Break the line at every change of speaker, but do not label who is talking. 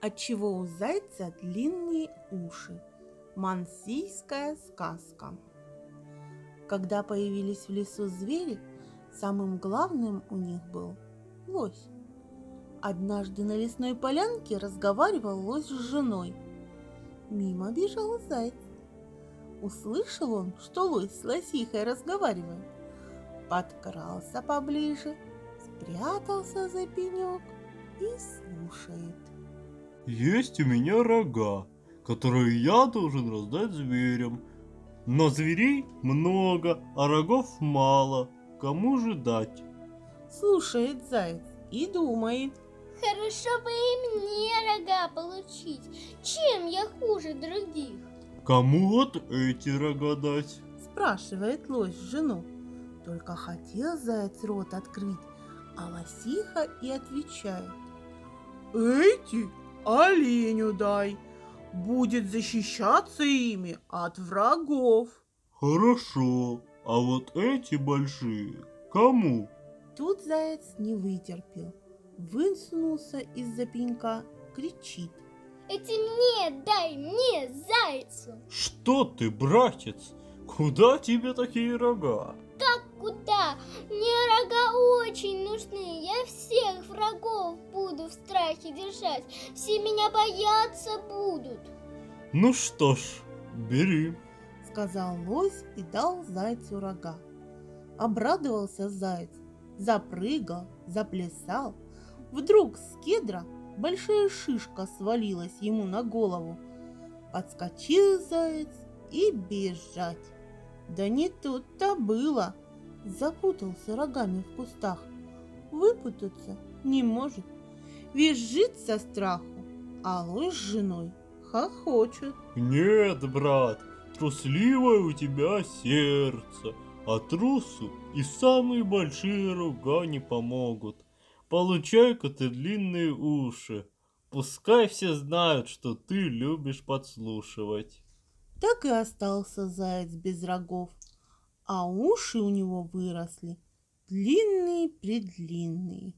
Отчего у зайца длинные уши. Мансийская сказка. Когда появились в лесу звери, самым главным у них был лось. Однажды на лесной полянке разговаривал лось с женой. Мимо бежал заяц. Услышал он, что лось с лосихой разговаривает. Подкрался поближе, спрятался за пенек и слушает.
Есть у меня рога, которые я должен раздать зверям. Но зверей много, а рогов мало. Кому же дать?
Слушает заяц и думает.
Хорошо бы и мне рога получить. Чем я хуже других?
Кому вот эти рога дать?
Спрашивает лось жену. Только хотел заяц рот открыть, а лосиха и отвечает. Эти оленю дай, будет защищаться ими от врагов.
Хорошо, а вот эти большие кому?
Тут заяц не вытерпел, высунулся из-за пенька, кричит.
Эти мне дай, мне, зайцу.
Что ты, братец? Куда тебе такие рога?
Как куда? Мне рога очень нужны. Я всех врагов буду в страхе держать. Все меня бояться будут.
Ну что ж, бери.
Сказал лось и дал зайцу рога. Обрадовался заяц, запрыгал, заплясал. Вдруг с кедра большая шишка свалилась ему на голову. Подскочил заяц и бежать. Да не тут-то было. Запутался рогами в кустах. Выпутаться не может. Визжит со страху, а лось с женой хохочет.
Нет, брат, трусливое у тебя сердце, а трусу и самые большие рога не помогут. Получай-ка ты длинные уши. Пускай все знают, что ты любишь подслушивать.
Так и остался заяц без рогов, а уши у него выросли длинные-предлинные.